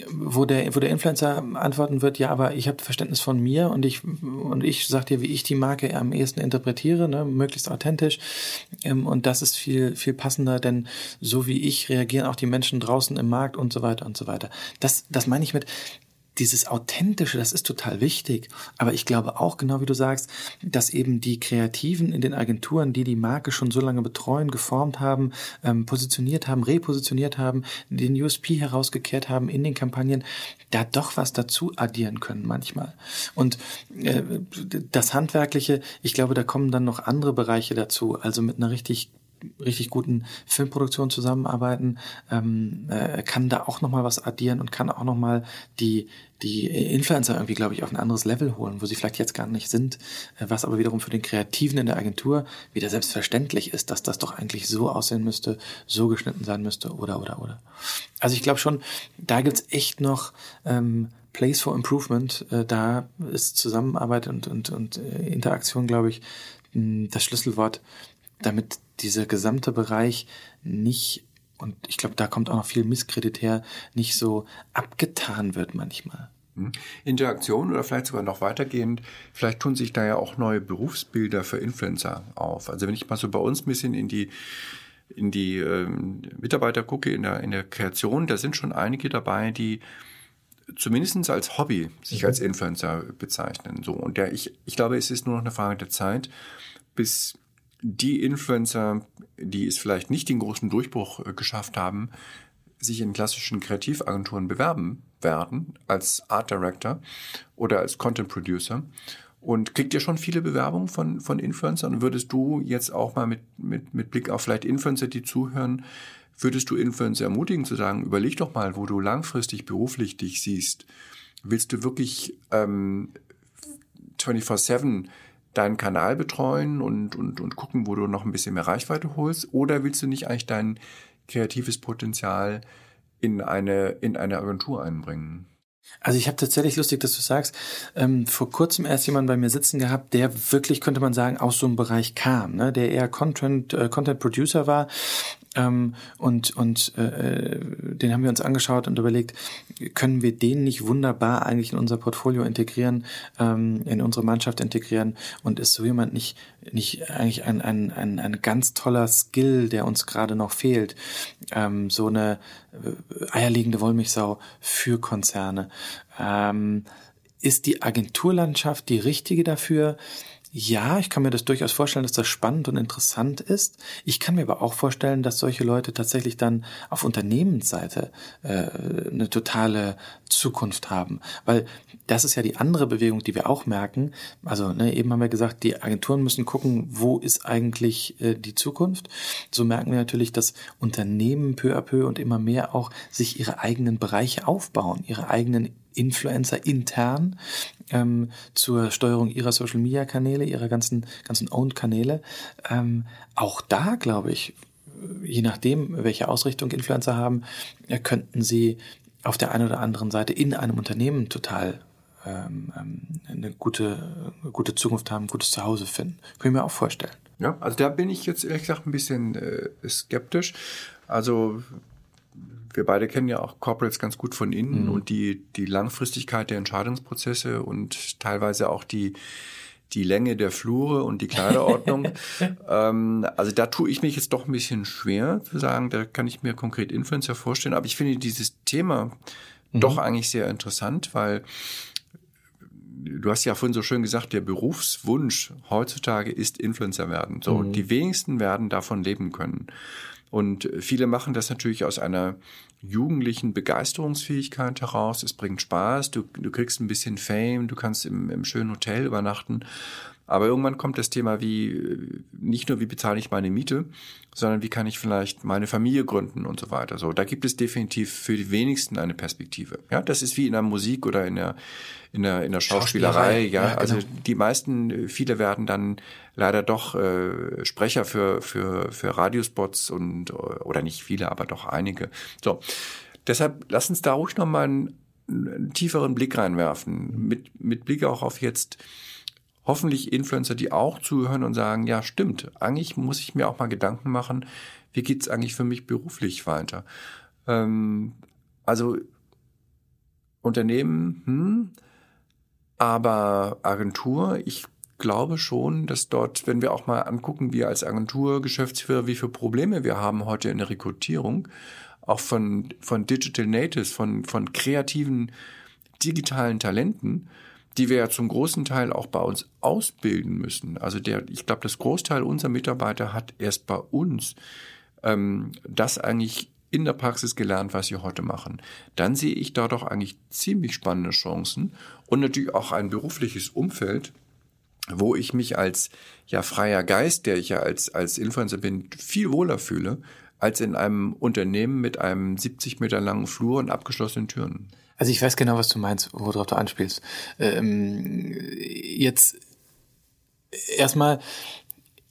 wo der, wo der Influencer antworten wird, ja, aber ich habe Verständnis von mir und ich und ich sag dir, wie ich die Marke am ehesten interpretiere, ne, möglichst authentisch. Ähm, und das ist viel, viel passender, denn so wie ich reagieren auch die Menschen draußen im Markt und so weiter und so weiter. Das, das meine ich mit, dieses Authentische, das ist total wichtig. Aber ich glaube auch, genau wie du sagst, dass eben die Kreativen in den Agenturen, die die Marke schon so lange betreuen, geformt haben, ähm, positioniert haben, repositioniert haben, den USP herausgekehrt haben in den Kampagnen, da doch was dazu addieren können manchmal. Und äh, das Handwerkliche, ich glaube, da kommen dann noch andere Bereiche dazu. Also mit einer richtig richtig guten Filmproduktionen zusammenarbeiten, ähm, äh, kann da auch nochmal was addieren und kann auch nochmal die, die Influencer irgendwie, glaube ich, auf ein anderes Level holen, wo sie vielleicht jetzt gar nicht sind, äh, was aber wiederum für den Kreativen in der Agentur wieder selbstverständlich ist, dass das doch eigentlich so aussehen müsste, so geschnitten sein müsste oder oder oder. Also ich glaube schon, da gibt's echt noch ähm, Place for Improvement. Äh, da ist Zusammenarbeit und, und, und äh, Interaktion, glaube ich, das Schlüsselwort, damit dieser gesamte Bereich nicht, und ich glaube, da kommt auch noch viel Misskredit her, nicht so abgetan wird manchmal. Hm. Interaktion oder vielleicht sogar noch weitergehend, vielleicht tun sich da ja auch neue Berufsbilder für Influencer auf. Also wenn ich mal so bei uns ein bisschen in die in die ähm, Mitarbeiter gucke in der in der Kreation, da sind schon einige dabei, die zumindest als Hobby sich mhm. als Influencer bezeichnen. So und der ich ich glaube, es ist nur noch eine Frage der Zeit, bis die Influencer, die es vielleicht nicht den großen Durchbruch äh, geschafft haben, sich in klassischen Kreativagenturen bewerben werden als Art Director oder als Content Producer. Und kriegt ihr schon viele Bewerbungen von, von Influencern? würdest du jetzt auch mal mit, mit, mit Blick auf vielleicht Influencer, die zuhören, würdest du Influencer ermutigen zu sagen, überleg doch mal, wo du langfristig beruflich dich siehst. Willst du wirklich ähm, 24-7 deinen Kanal betreuen und, und, und gucken, wo du noch ein bisschen mehr Reichweite holst? Oder willst du nicht eigentlich dein kreatives Potenzial in eine, in eine Agentur einbringen? Also ich habe tatsächlich lustig, dass du sagst, ähm, vor kurzem erst jemand bei mir sitzen gehabt, der wirklich, könnte man sagen, aus so einem Bereich kam, ne? der eher Content, äh, Content Producer war ähm, und und äh, den haben wir uns angeschaut und überlegt, können wir den nicht wunderbar eigentlich in unser Portfolio integrieren, ähm, in unsere Mannschaft integrieren und ist so jemand nicht nicht eigentlich ein ein ein, ein ganz toller Skill, der uns gerade noch fehlt, ähm, so eine äh, eierlegende Wollmilchsau für Konzerne. Ähm, ist die Agenturlandschaft die richtige dafür? Ja, ich kann mir das durchaus vorstellen, dass das spannend und interessant ist. Ich kann mir aber auch vorstellen, dass solche Leute tatsächlich dann auf Unternehmensseite äh, eine totale Zukunft haben. Weil das ist ja die andere Bewegung, die wir auch merken. Also ne, eben haben wir gesagt, die Agenturen müssen gucken, wo ist eigentlich äh, die Zukunft. So merken wir natürlich, dass Unternehmen peu à peu und immer mehr auch sich ihre eigenen Bereiche aufbauen, ihre eigenen Influencer intern ähm, zur Steuerung ihrer Social Media Kanäle, ihrer ganzen, ganzen Owned Kanäle. Ähm, auch da, glaube ich, je nachdem, welche Ausrichtung Influencer haben, könnten sie auf der einen oder anderen Seite in einem Unternehmen total ähm, ähm, eine gute, gute Zukunft haben, ein gutes Zuhause finden. Können ich mir auch vorstellen. Ja, also da bin ich jetzt ehrlich gesagt ein bisschen äh, skeptisch. Also wir beide kennen ja auch Corporates ganz gut von innen mhm. und die, die Langfristigkeit der Entscheidungsprozesse und teilweise auch die, die Länge der Flure und die Kleiderordnung. ähm, also da tue ich mich jetzt doch ein bisschen schwer zu sagen, da kann ich mir konkret Influencer vorstellen. Aber ich finde dieses Thema mhm. doch eigentlich sehr interessant, weil du hast ja vorhin so schön gesagt, der Berufswunsch heutzutage ist Influencer werden. So, mhm. die wenigsten werden davon leben können. Und viele machen das natürlich aus einer jugendlichen Begeisterungsfähigkeit heraus. Es bringt Spaß, du, du kriegst ein bisschen Fame, du kannst im, im schönen Hotel übernachten. Aber irgendwann kommt das Thema wie, nicht nur wie bezahle ich meine Miete, sondern wie kann ich vielleicht meine Familie gründen und so weiter. So, da gibt es definitiv für die wenigsten eine Perspektive. Ja, das ist wie in der Musik oder in der, in der, in der Schauspielerei. Schauspielerei ja, ja also genau. die meisten, viele werden dann leider doch äh, Sprecher für, für, für Radiospots und, oder nicht viele, aber doch einige. So. Deshalb lass uns da ruhig nochmal einen, einen tieferen Blick reinwerfen. Mit, mit Blick auch auf jetzt, hoffentlich Influencer, die auch zuhören und sagen, ja, stimmt, eigentlich muss ich mir auch mal Gedanken machen, wie geht's eigentlich für mich beruflich weiter? Ähm, also Unternehmen, hm, aber Agentur, ich glaube schon, dass dort, wenn wir auch mal angucken, wir als Agentur, Geschäftsführer, wie viele Probleme wir haben heute in der Rekrutierung, auch von, von Digital Natives, von, von kreativen digitalen Talenten, die wir ja zum großen Teil auch bei uns ausbilden müssen. Also der, ich glaube, das Großteil unserer Mitarbeiter hat erst bei uns ähm, das eigentlich in der Praxis gelernt, was sie heute machen. Dann sehe ich da doch eigentlich ziemlich spannende Chancen und natürlich auch ein berufliches Umfeld, wo ich mich als ja freier Geist, der ich ja als als Influencer bin, viel wohler fühle als in einem Unternehmen mit einem 70 Meter langen Flur und abgeschlossenen Türen. Also ich weiß genau, was du meinst, worauf du anspielst. Ähm, jetzt erstmal,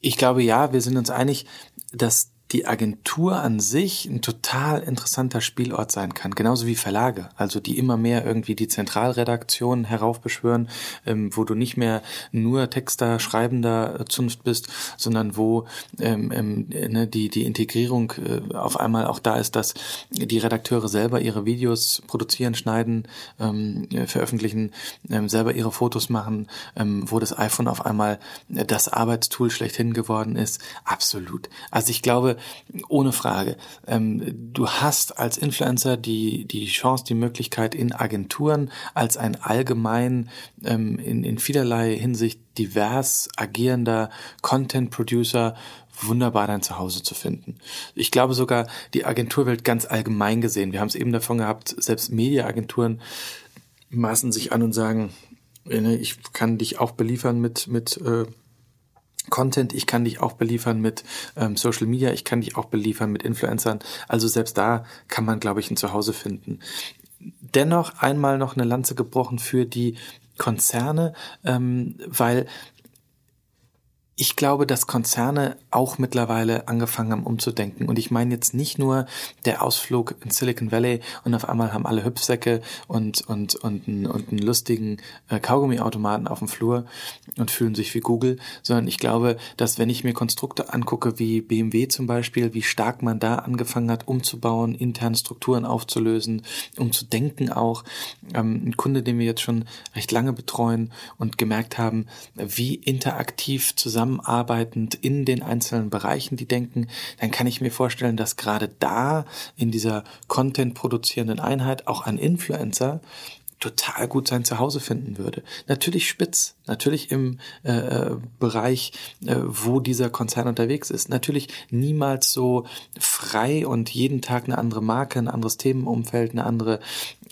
ich glaube ja, wir sind uns einig, dass die Agentur an sich ein total interessanter Spielort sein kann, genauso wie Verlage, also die immer mehr irgendwie die Zentralredaktion heraufbeschwören, ähm, wo du nicht mehr nur Texter, Schreibender äh, Zunft bist, sondern wo ähm, ähm, ne, die die Integrierung äh, auf einmal auch da ist, dass die Redakteure selber ihre Videos produzieren, schneiden, ähm, veröffentlichen, ähm, selber ihre Fotos machen, ähm, wo das iPhone auf einmal das Arbeitstool schlechthin geworden ist. Absolut. Also ich glaube, ohne Frage. Ähm, du hast als Influencer die, die Chance, die Möglichkeit in Agenturen als ein allgemein ähm, in, in vielerlei Hinsicht divers agierender Content Producer wunderbar dein Zuhause zu finden. Ich glaube sogar die Agenturwelt ganz allgemein gesehen. Wir haben es eben davon gehabt, selbst Mediaagenturen maßen sich an und sagen, äh, ich kann dich auch beliefern mit, mit äh, Content, ich kann dich auch beliefern mit ähm, Social Media, ich kann dich auch beliefern mit Influencern. Also selbst da kann man, glaube ich, ein Zuhause finden. Dennoch einmal noch eine Lanze gebrochen für die Konzerne, ähm, weil ich glaube, dass Konzerne auch mittlerweile angefangen haben umzudenken. Und ich meine jetzt nicht nur der Ausflug in Silicon Valley und auf einmal haben alle Hüpfsäcke und, und, und, einen, und einen lustigen äh, Kaugummiautomaten auf dem Flur und fühlen sich wie Google, sondern ich glaube, dass wenn ich mir Konstrukte angucke, wie BMW zum Beispiel, wie stark man da angefangen hat, umzubauen, interne Strukturen aufzulösen, um zu denken auch. Ähm, ein Kunde, den wir jetzt schon recht lange betreuen und gemerkt haben, wie interaktiv zusammen zusammenarbeitend in den einzelnen Bereichen die denken, dann kann ich mir vorstellen, dass gerade da in dieser Content produzierenden Einheit auch ein Influencer total gut sein Zuhause finden würde. Natürlich spitz, natürlich im äh, äh, Bereich, äh, wo dieser Konzern unterwegs ist. Natürlich niemals so frei und jeden Tag eine andere Marke, ein anderes Themenumfeld, eine andere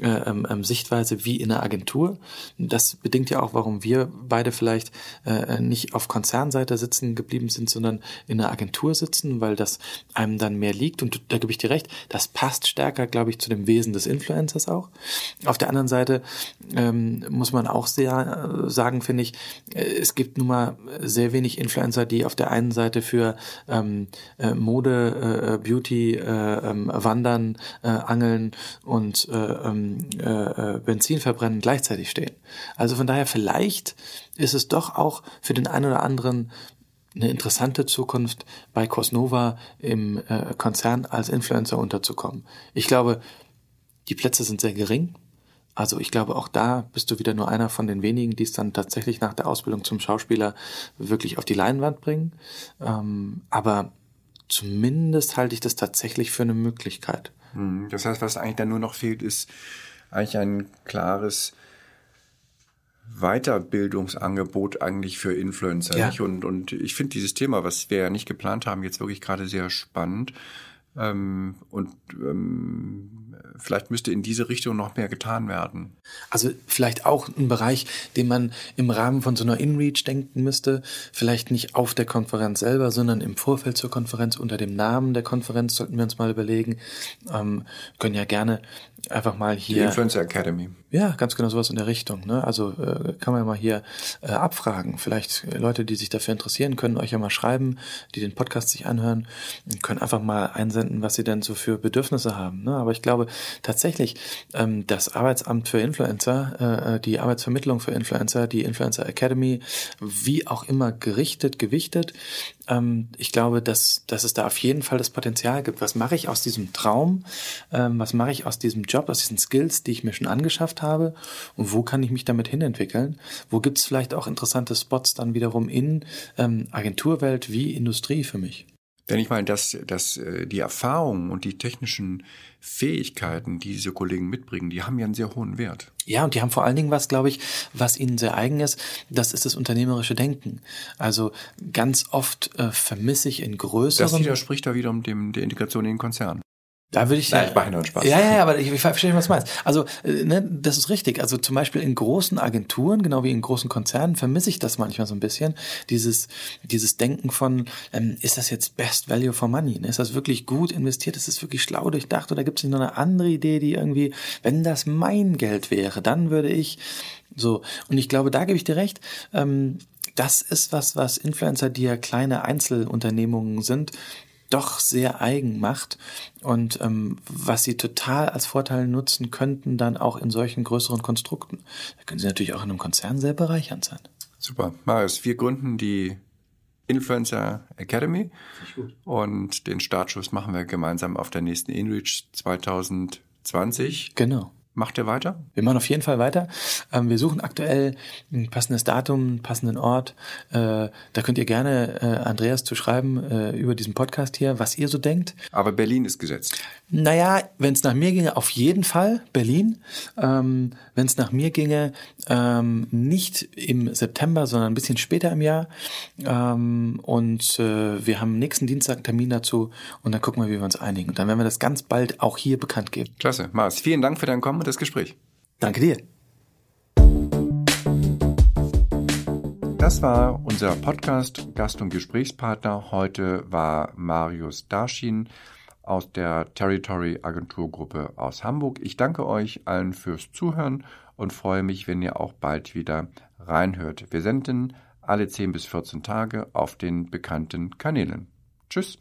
ähm, ähm, Sichtweise wie in einer Agentur. Das bedingt ja auch, warum wir beide vielleicht äh, nicht auf Konzernseite sitzen geblieben sind, sondern in einer Agentur sitzen, weil das einem dann mehr liegt. Und da gebe ich dir recht, das passt stärker, glaube ich, zu dem Wesen des Influencers auch. Auf der anderen Seite ähm, muss man auch sehr äh, sagen, finde ich, äh, es gibt nun mal sehr wenig Influencer, die auf der einen Seite für ähm, äh, Mode, äh, Beauty, äh, ähm, Wandern, äh, Angeln und äh, ähm, ähm, äh, Benzin verbrennen gleichzeitig stehen. Also von daher vielleicht ist es doch auch für den einen oder anderen eine interessante Zukunft bei Cosnova im äh, Konzern als Influencer unterzukommen. Ich glaube, die Plätze sind sehr gering. Also ich glaube, auch da bist du wieder nur einer von den wenigen, die es dann tatsächlich nach der Ausbildung zum Schauspieler wirklich auf die Leinwand bringen. Ähm, aber zumindest halte ich das tatsächlich für eine Möglichkeit. Hm, das heißt, was eigentlich dann nur noch fehlt, ist eigentlich ein klares Weiterbildungsangebot eigentlich für Influencer. Ja. Und, und ich finde dieses Thema, was wir ja nicht geplant haben, jetzt wirklich gerade sehr spannend. Ähm, und ähm, vielleicht müsste in diese Richtung noch mehr getan werden. Also vielleicht auch ein Bereich, den man im Rahmen von so einer InReach denken müsste. Vielleicht nicht auf der Konferenz selber, sondern im Vorfeld zur Konferenz unter dem Namen der Konferenz sollten wir uns mal überlegen. Ähm, können ja gerne einfach mal hier. Die Influencer Academy. Ja, ganz genau sowas in der Richtung. Ne? Also äh, kann man mal hier äh, abfragen. Vielleicht äh, Leute, die sich dafür interessieren, können euch ja mal schreiben, die den Podcast sich anhören, können einfach mal einsenden, was sie denn so für Bedürfnisse haben. Ne? Aber ich glaube tatsächlich, ähm, das Arbeitsamt für Influencer, äh, äh, die Arbeitsvermittlung für Influencer, die Influencer Academy, wie auch immer gerichtet, gewichtet, ähm, ich glaube, dass, dass es da auf jeden Fall das Potenzial gibt. Was mache ich aus diesem Traum? Ähm, was mache ich aus diesem Job, aus diesen Skills, die ich mir schon angeschafft habe? Und wo kann ich mich damit hinentwickeln? Wo gibt es vielleicht auch interessante Spots dann wiederum in ähm, Agenturwelt wie Industrie für mich? Denn ich meine, dass, dass äh, die Erfahrungen und die technischen Fähigkeiten, die diese Kollegen mitbringen, die haben ja einen sehr hohen Wert. Ja, und die haben vor allen Dingen was, glaube ich, was ihnen sehr eigen ist, das ist das unternehmerische Denken. Also ganz oft äh, vermisse ich in größeren... Das widerspricht da wiederum dem, der Integration in den Konzern. Da würde ich Nein, ich mache nur Spaß. Ja, ja, aber ich, ich verstehe, was du meinst. Also, äh, ne, das ist richtig. Also zum Beispiel in großen Agenturen, genau wie in großen Konzernen, vermisse ich das manchmal so ein bisschen. Dieses, dieses Denken von, ähm, ist das jetzt Best Value for Money? Ne? Ist das wirklich gut investiert? Ist das wirklich schlau durchdacht? Oder gibt es nicht noch eine andere Idee, die irgendwie, wenn das mein Geld wäre, dann würde ich so. Und ich glaube, da gebe ich dir recht. Ähm, das ist was, was Influencer, die ja kleine Einzelunternehmungen sind, doch sehr eigen macht und ähm, was sie total als Vorteil nutzen könnten, dann auch in solchen größeren Konstrukten. Da können sie natürlich auch in einem Konzern sehr bereichernd sein. Super. Marius, wir gründen die Influencer Academy und den Startschuss machen wir gemeinsam auf der nächsten InReach 2020. Genau. Macht ihr weiter? Wir machen auf jeden Fall weiter. Ähm, wir suchen aktuell ein passendes Datum, einen passenden Ort. Äh, da könnt ihr gerne äh, Andreas zu schreiben äh, über diesen Podcast hier, was ihr so denkt. Aber Berlin ist gesetzt. Naja, wenn es nach mir ginge, auf jeden Fall Berlin. Ähm, wenn es nach mir ginge, ähm, nicht im September, sondern ein bisschen später im Jahr. Und wir haben nächsten Dienstag einen Termin dazu und dann gucken wir, wie wir uns einigen. Und dann werden wir das ganz bald auch hier bekannt geben. Klasse. Mars, vielen Dank für dein Kommen und das Gespräch. Danke dir. Das war unser Podcast Gast- und Gesprächspartner. Heute war Marius Darschin aus der Territory Agenturgruppe aus Hamburg. Ich danke euch allen fürs Zuhören und freue mich, wenn ihr auch bald wieder reinhört. Wir senden alle 10 bis 14 Tage auf den bekannten Kanälen. Tschüss.